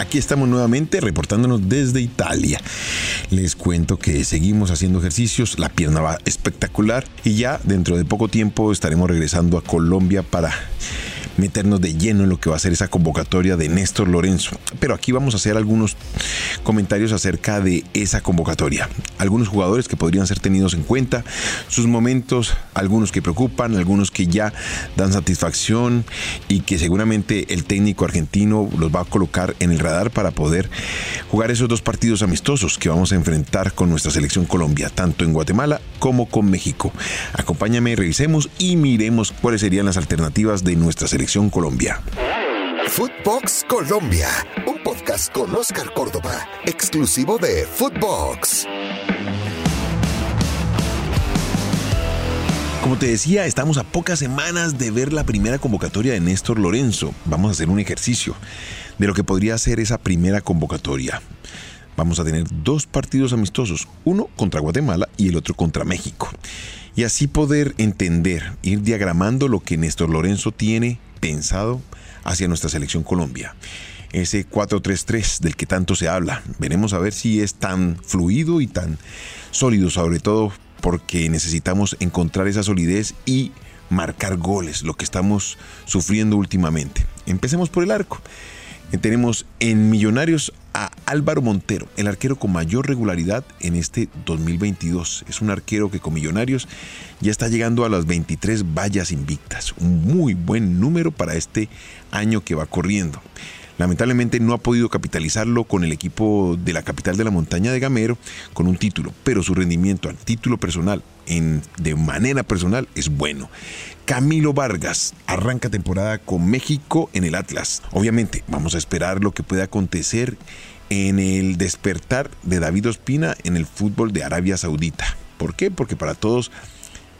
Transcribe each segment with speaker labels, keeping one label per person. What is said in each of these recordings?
Speaker 1: Aquí estamos nuevamente reportándonos desde Italia. Les cuento que seguimos haciendo ejercicios, la pierna va espectacular y ya dentro de poco tiempo estaremos regresando a Colombia para meternos de lleno en lo que va a ser esa convocatoria de Néstor Lorenzo. Pero aquí vamos a hacer algunos comentarios acerca de esa convocatoria. Algunos jugadores que podrían ser tenidos en cuenta, sus momentos, algunos que preocupan, algunos que ya dan satisfacción y que seguramente el técnico argentino los va a colocar en el radar para poder jugar esos dos partidos amistosos que vamos a enfrentar con nuestra selección Colombia, tanto en Guatemala como con México. Acompáñame, revisemos y miremos cuáles serían las alternativas de nuestra selección Colombia.
Speaker 2: Footbox Colombia, un podcast con Oscar Córdoba, exclusivo de Footbox.
Speaker 1: Como te decía, estamos a pocas semanas de ver la primera convocatoria de Néstor Lorenzo. Vamos a hacer un ejercicio de lo que podría ser esa primera convocatoria. Vamos a tener dos partidos amistosos, uno contra Guatemala y el otro contra México. Y así poder entender, ir diagramando lo que Néstor Lorenzo tiene pensado hacia nuestra selección Colombia. Ese 4-3-3 del que tanto se habla. Veremos a ver si es tan fluido y tan sólido, sobre todo porque necesitamos encontrar esa solidez y marcar goles, lo que estamos sufriendo últimamente. Empecemos por el arco. Tenemos en Millonarios Álvaro Montero, el arquero con mayor regularidad en este 2022. Es un arquero que con Millonarios ya está llegando a las 23 vallas invictas. Un muy buen número para este año que va corriendo. Lamentablemente no ha podido capitalizarlo con el equipo de la capital de la montaña de Gamero con un título, pero su rendimiento al título personal, en, de manera personal, es bueno. Camilo Vargas arranca temporada con México en el Atlas. Obviamente vamos a esperar lo que pueda acontecer en el despertar de David Ospina en el fútbol de Arabia Saudita. ¿Por qué? Porque para todos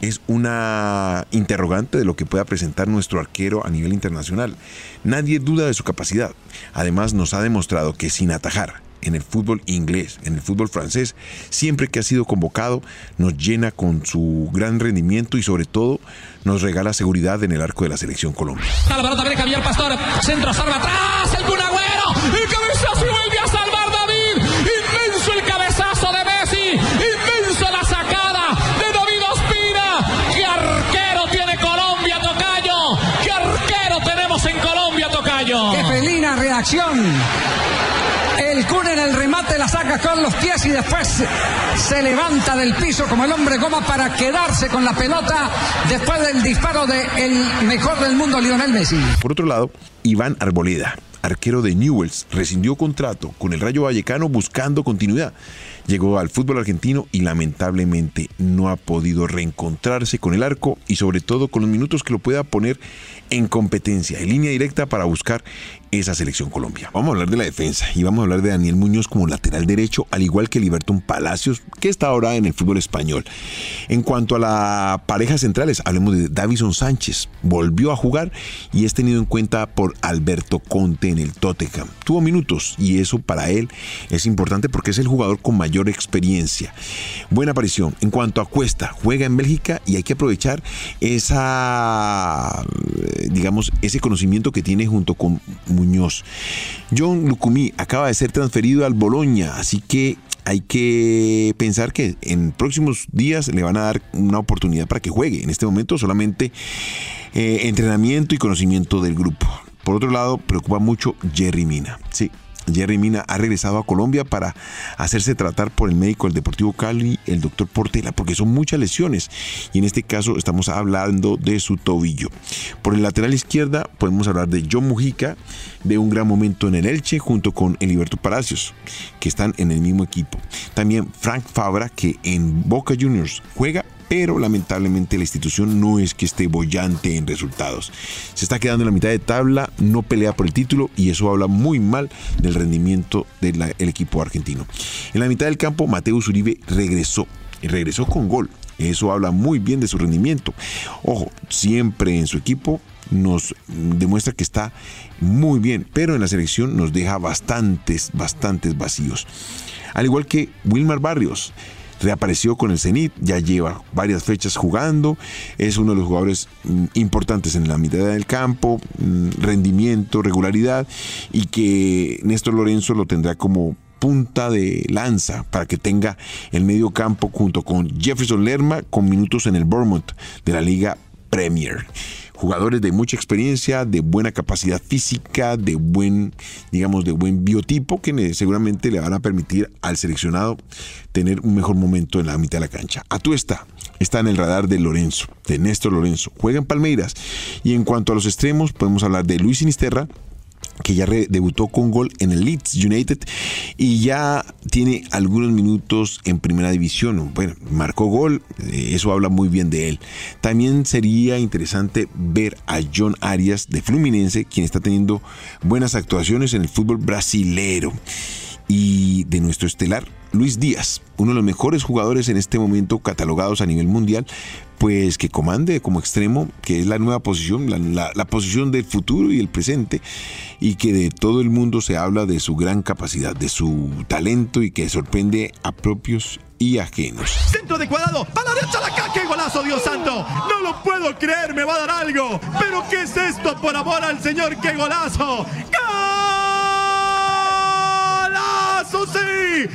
Speaker 1: es una interrogante de lo que pueda presentar nuestro arquero a nivel internacional. Nadie duda de su capacidad. Además nos ha demostrado que sin atajar en el fútbol inglés, en el fútbol francés, siempre que ha sido convocado, nos llena con su gran rendimiento y sobre todo nos regala seguridad en el arco de la selección Colombia.
Speaker 3: La Pastor, centro, salva atrás, el reacción. El Kun en el remate la saca con los pies y después se levanta del piso como el hombre goma para quedarse con la pelota después del disparo del el mejor del mundo, Lionel Messi.
Speaker 1: Por otro lado, Iván Arboleda, arquero de Newells, rescindió contrato con el Rayo Vallecano buscando continuidad. Llegó al fútbol argentino y lamentablemente no ha podido reencontrarse con el arco y sobre todo con los minutos que lo pueda poner en competencia, en línea directa para buscar esa selección Colombia. Vamos a hablar de la defensa y vamos a hablar de Daniel Muñoz como lateral derecho, al igual que Liberton Palacios, que está ahora en el fútbol español. En cuanto a la pareja centrales, hablemos de Davison Sánchez. Volvió a jugar y es tenido en cuenta por Alberto Conte en el Tottenham. Tuvo minutos y eso para él es importante porque es el jugador con mayor experiencia. Buena aparición. En cuanto a Cuesta, juega en Bélgica y hay que aprovechar esa, eh, digamos, ese conocimiento que tiene junto con Muñoz. John Lucumí acaba de ser transferido al Boloña, así que hay que pensar que en próximos días le van a dar una oportunidad para que juegue. En este momento solamente eh, entrenamiento y conocimiento del grupo. Por otro lado, preocupa mucho Jerry Mina. Sí, Jerry Mina ha regresado a Colombia para hacerse tratar por el médico del Deportivo Cali, el doctor Portela, porque son muchas lesiones y en este caso estamos hablando de su tobillo. Por el lateral izquierda podemos hablar de John Mujica, de un gran momento en el Elche junto con Eliberto Palacios, que están en el mismo equipo. También Frank Fabra, que en Boca Juniors juega pero lamentablemente la institución no es que esté bollante en resultados. Se está quedando en la mitad de tabla, no pelea por el título y eso habla muy mal del rendimiento del equipo argentino. En la mitad del campo, Mateus Uribe regresó y regresó con gol. Eso habla muy bien de su rendimiento. Ojo, siempre en su equipo nos demuestra que está muy bien, pero en la selección nos deja bastantes, bastantes vacíos. Al igual que Wilmar Barrios, reapareció con el Zenit, ya lleva varias fechas jugando, es uno de los jugadores mm, importantes en la mitad del campo, mm, rendimiento, regularidad, y que Néstor Lorenzo lo tendrá como punta de lanza para que tenga el medio campo junto con Jefferson Lerma con minutos en el Bournemouth de la Liga Premier jugadores de mucha experiencia, de buena capacidad física, de buen, digamos, de buen biotipo que seguramente le van a permitir al seleccionado tener un mejor momento en la mitad de la cancha. A tú está, está en el radar de Lorenzo, de Néstor Lorenzo. Juega en Palmeiras. Y en cuanto a los extremos, podemos hablar de Luis Sinisterra, que ya debutó con gol en el Leeds United y ya tiene algunos minutos en primera división. Bueno, marcó gol, eh, eso habla muy bien de él. También sería interesante ver a John Arias de Fluminense, quien está teniendo buenas actuaciones en el fútbol brasilero. Y de nuestro estelar, Luis Díaz, uno de los mejores jugadores en este momento catalogados a nivel mundial, pues que comande como extremo, que es la nueva posición, la, posición del futuro y el presente, y que de todo el mundo se habla de su gran capacidad, de su talento y que sorprende a propios y ajenos.
Speaker 4: Centro de cuadrado, a la derecha la ¡qué golazo, Dios santo! No lo puedo creer, me va a dar algo. Pero ¿qué es esto? Por amor al Señor, qué golazo. ¡Golazo, sí!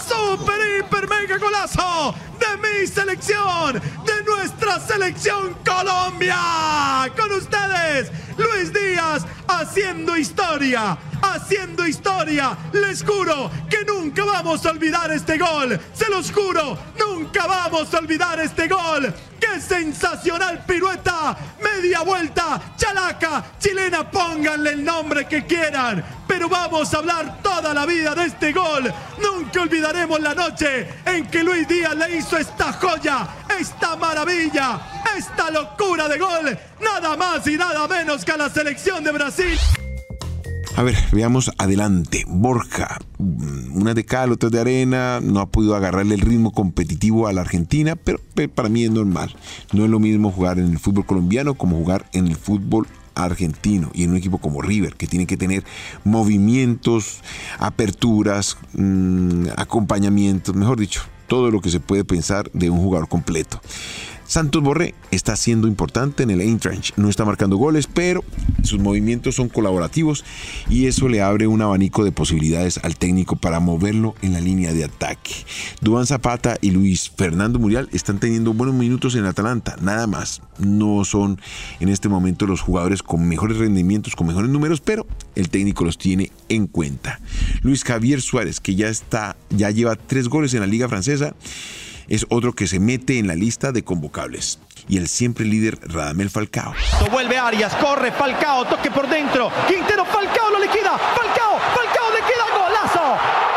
Speaker 4: ¡Recontra, super, hiper, mega golazo! de mi selección, de nuestra selección Colombia. Con ustedes, Luis Díaz, haciendo historia, haciendo historia. Les juro que nunca vamos a olvidar este gol. Se los juro, nunca vamos a olvidar este gol. ¡Qué sensacional pirueta! Media vuelta, chalaca, chilena, pónganle el nombre que quieran. Pero vamos a hablar toda la vida de este gol. Nunca olvidaremos la noche en que Luis Díaz le hizo esta joya, esta maravilla, esta locura de gol. Nada más y nada menos que a la selección de Brasil.
Speaker 1: A ver, veamos adelante. Borja, una de cal, otra de arena, no ha podido agarrarle el ritmo competitivo a la Argentina, pero para mí es normal. No es lo mismo jugar en el fútbol colombiano como jugar en el fútbol argentino y en un equipo como River, que tiene que tener movimientos, aperturas, mm, acompañamientos, mejor dicho, todo lo que se puede pensar de un jugador completo. Santos Borré está siendo importante en el Eintracht. No está marcando goles, pero sus movimientos son colaborativos y eso le abre un abanico de posibilidades al técnico para moverlo en la línea de ataque. Duan Zapata y Luis Fernando Murial están teniendo buenos minutos en Atalanta, nada más. No son en este momento los jugadores con mejores rendimientos, con mejores números, pero el técnico los tiene en cuenta. Luis Javier Suárez, que ya está, ya lleva tres goles en la Liga Francesa es otro que se mete en la lista de convocables. Y el siempre líder Radamel Falcao.
Speaker 4: Vuelve Arias, corre Falcao, toque por dentro. Quintero Falcao lo liquida. Falcao, Falcao liquida, golazo.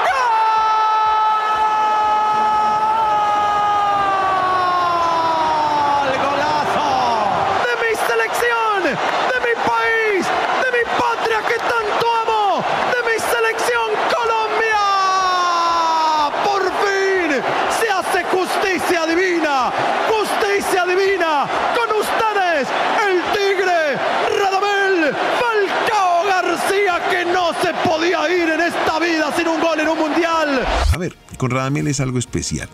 Speaker 1: Con Radamel es algo especial.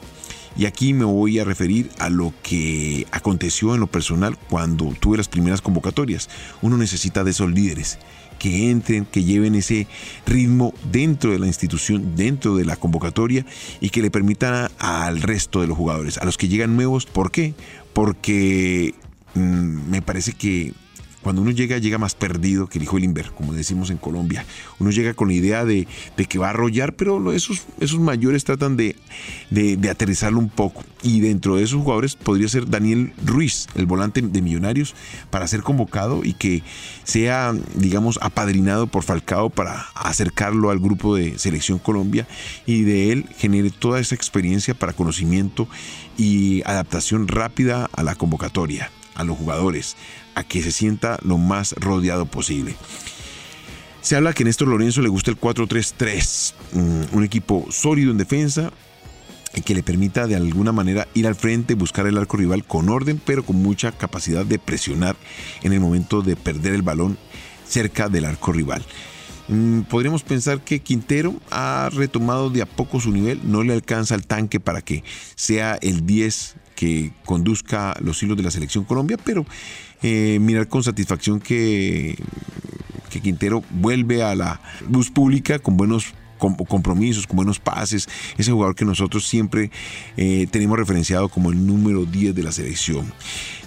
Speaker 1: Y aquí me voy a referir a lo que aconteció en lo personal cuando tuve las primeras convocatorias. Uno necesita de esos líderes que entren, que lleven ese ritmo dentro de la institución, dentro de la convocatoria y que le permitan al resto de los jugadores, a los que llegan nuevos. ¿Por qué? Porque mm, me parece que cuando uno llega, llega más perdido que el hijo del Inver, como decimos en Colombia. Uno llega con la idea de, que va a arrollar, pero esos, mayores tratan de, aterrizarlo un poco. Y dentro de esos jugadores podría ser Daniel Ruiz, el volante de Millonarios, para ser convocado y que sea, digamos, apadrinado por Falcao para acercarlo al grupo de Selección Colombia y de él genere toda esa experiencia para conocimiento y adaptación rápida a la convocatoria, a los jugadores, que se sienta lo más rodeado posible. Se habla que a Néstor Lorenzo le gusta el 4-3-3, mm, un equipo sólido en defensa y que le permita de alguna manera ir al frente, buscar el arco rival con orden, pero con mucha capacidad de presionar en el momento de perder el balón cerca del arco rival. mm, podríamos pensar que Quintero ha retomado de a poco su nivel, no le alcanza el tanque para que sea el 10 que conduzca los hilos de la selección Colombia, pero eh, mirar con satisfacción que, que Quintero vuelve a la luz pública con buenos compromisos, con buenos pases, ese jugador que nosotros siempre eh, tenemos referenciado como el número 10 de la selección.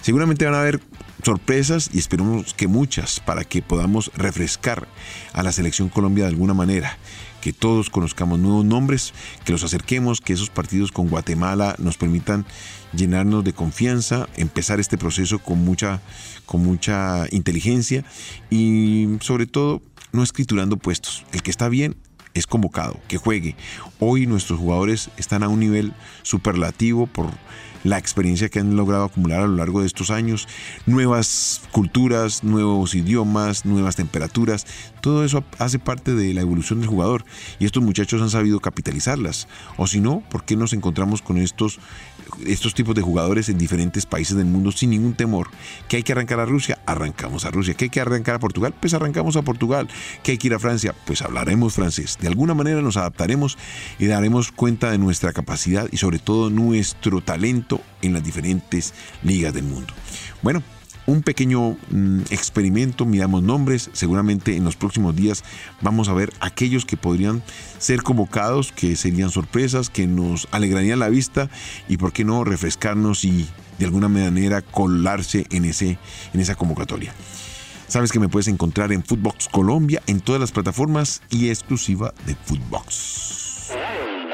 Speaker 1: Seguramente van a haber sorpresas y esperemos que muchas para que podamos refrescar a la selección Colombia de alguna manera que todos conozcamos nuevos nombres, que los acerquemos, que esos partidos con Guatemala nos permitan llenarnos de confianza, empezar este proceso con mucha, con mucha inteligencia y sobre todo no escriturando puestos. El que está bien es convocado, que juegue. Hoy nuestros jugadores están a un nivel superlativo por la experiencia que han logrado acumular a lo largo de estos años, nuevas culturas, nuevos idiomas, nuevas temperaturas, todo eso hace parte de la evolución del jugador y estos muchachos han sabido capitalizarlas. O si no, ¿por qué nos encontramos con estos, estos tipos de jugadores en diferentes países del mundo sin ningún temor? ¿Que hay que arrancar a Rusia? Arrancamos a Rusia. ¿Que hay que arrancar a Portugal? Pues arrancamos a Portugal. ¿Que hay que ir a Francia? Pues hablaremos francés. De alguna manera nos adaptaremos y daremos cuenta de nuestra capacidad y sobre todo nuestro talento en las diferentes ligas del mundo. Bueno, un pequeño mm, experimento, miramos nombres, seguramente en los próximos días vamos a ver aquellos que podrían ser convocados, que serían sorpresas, que nos alegrarían la vista y por qué no refrescarnos y de alguna manera colarse en, ese, en esa convocatoria. Sabes que me puedes encontrar en Footbox Colombia en todas las plataformas y exclusiva de Footbox.